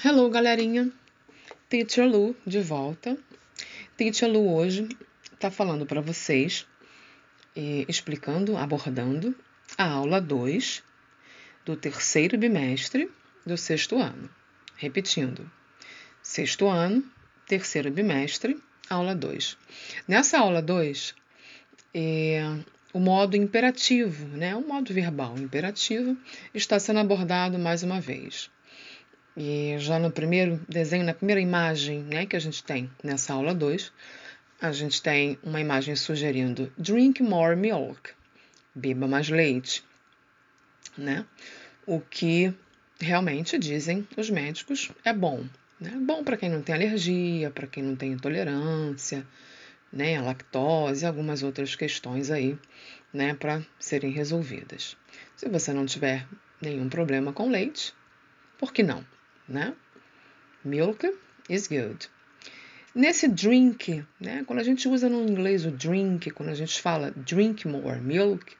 Hello, galerinha. Teacher Lu de volta. Teacher Lu hoje está falando para vocês, explicando, abordando a aula 2 do terceiro bimestre do sexto ano. Repetindo, sexto ano, terceiro bimestre, aula 2. Nessa aula 2, é, o modo imperativo, né, o modo verbal imperativo, está sendo abordado mais uma vez. E já no primeiro desenho, na primeira imagem né, que a gente tem nessa aula 2, a gente tem uma imagem sugerindo drink more milk, beba mais leite, né? O que realmente dizem os médicos é bom, né? Bom para quem não tem alergia, para quem não tem intolerância, né, a lactose, algumas outras questões aí, né, para serem resolvidas. Se você não tiver nenhum problema com leite, por que não? Né? Milk is good. Nesse drink, né? Quando a gente usa no inglês o drink, quando a gente fala drink more milk,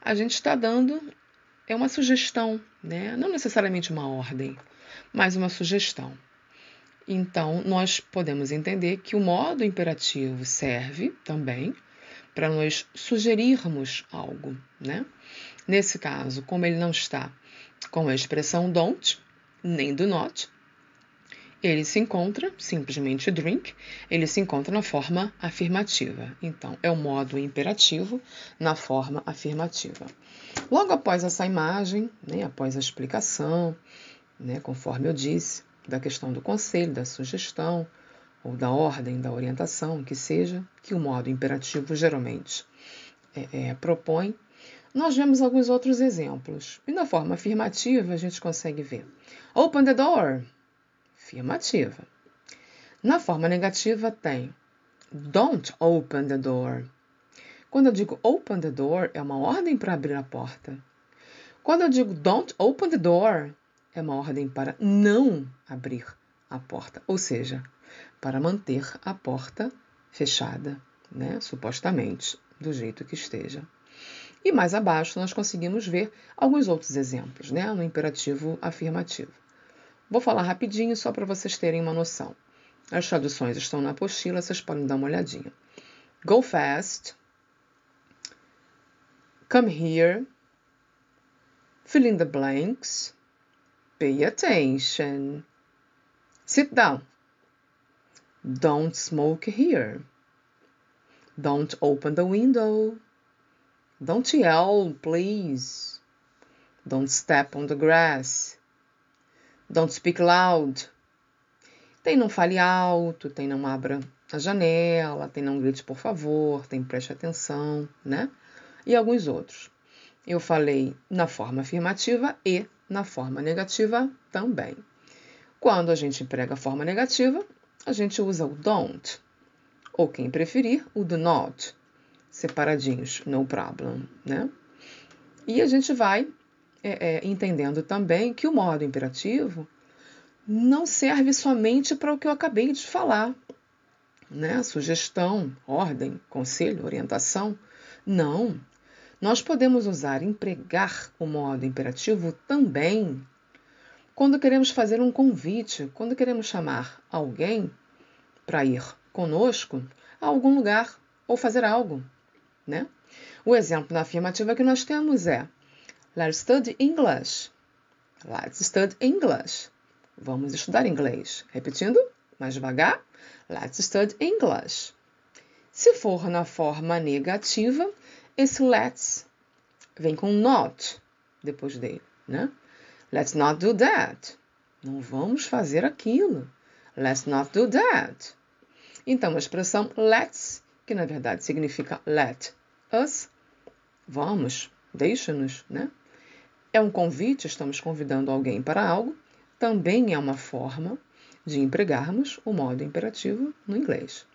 a gente está dando é uma sugestão, né? Não necessariamente uma ordem, mas uma sugestão. Então, nós podemos entender que o modo imperativo serve também para nós sugerirmos algo, né? Nesse caso, como ele não está com a expressão don't, nem do not. Ele se encontra, simplesmente drink, ele se encontra na forma afirmativa. Então, é o modo imperativo na forma afirmativa. Logo após essa imagem, né, após a explicação, né, conforme eu disse, da questão do conselho, da sugestão, ou da ordem, da orientação, que seja, que o modo imperativo geralmente é, é, propõe, nós vemos alguns outros exemplos. E na forma afirmativa, a gente consegue ver. Open the door. Afirmativa. Na forma negativa, tem Don't open the door. Quando eu digo open the door, é uma ordem para abrir a porta. Quando eu digo don't open the door, é uma ordem para não abrir a porta, ou seja, para manter a porta fechada, né? supostamente, do jeito que esteja. E mais abaixo nós conseguimos ver alguns outros exemplos, né, no imperativo afirmativo. Vou falar rapidinho só para vocês terem uma noção. As traduções estão na apostila, vocês podem dar uma olhadinha. Go fast. Come here. Fill in the blanks. Pay attention. Sit down. Don't smoke here. Don't open the window. Don't yell, please. Don't step on the grass. Don't speak loud. Tem não fale alto, tem não abra a janela, tem não grite por favor, tem preste atenção, né? E alguns outros. Eu falei na forma afirmativa e na forma negativa também. Quando a gente emprega a forma negativa, a gente usa o don't, ou quem preferir, o do not separadinhos, no problem, né? E a gente vai é, é, entendendo também que o modo imperativo não serve somente para o que eu acabei de falar, né? Sugestão, ordem, conselho, orientação. Não. Nós podemos usar, empregar o modo imperativo também quando queremos fazer um convite, quando queremos chamar alguém para ir conosco a algum lugar ou fazer algo. Né? O exemplo na afirmativa que nós temos é Let's study English. Let's study English. Vamos estudar inglês. Repetindo, mais devagar. Let's study English. Se for na forma negativa, esse let's vem com not depois dele, né? Let's not do that. Não vamos fazer aquilo. Let's not do that. Então, a expressão let's que na verdade significa let us, vamos, deixa-nos, né? É um convite, estamos convidando alguém para algo, também é uma forma de empregarmos o modo imperativo no inglês.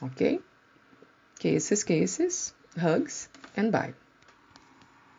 Ok? Cases, cases, hugs and bye.